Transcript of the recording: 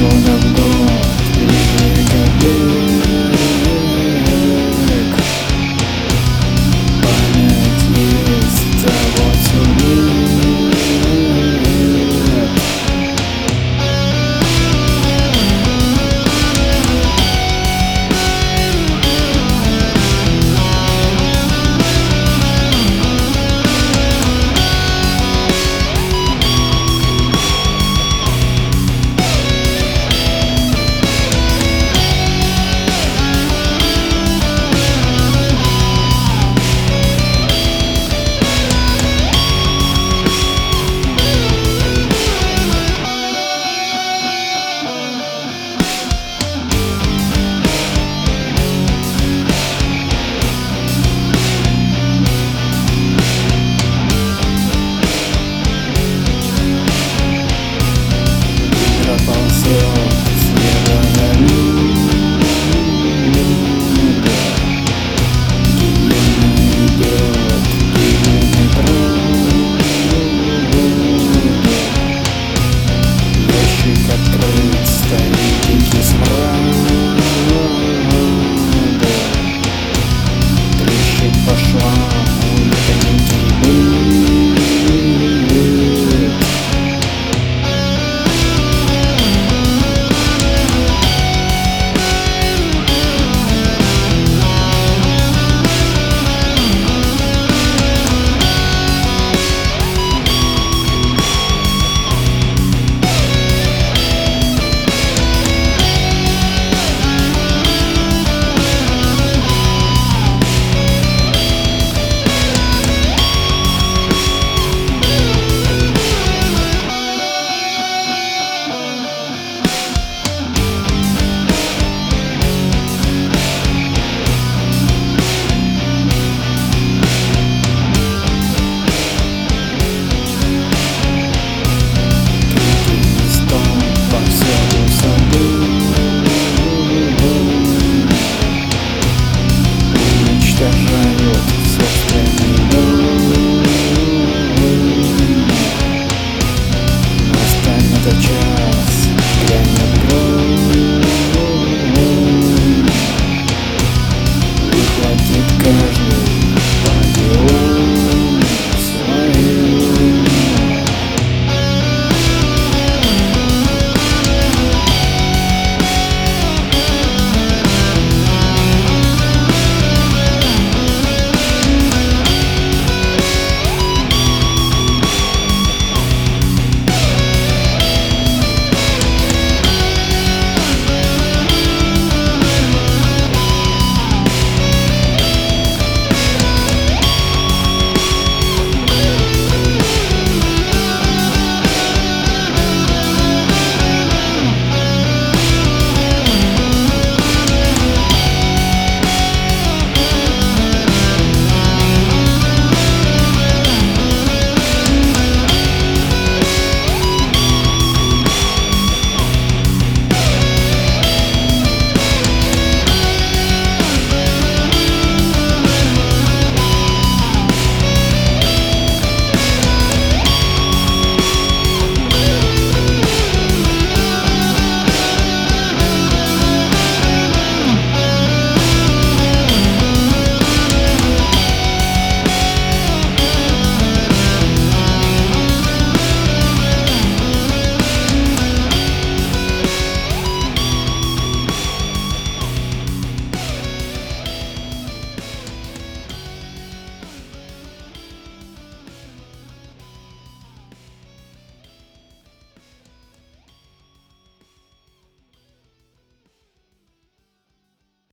Don't go, you can do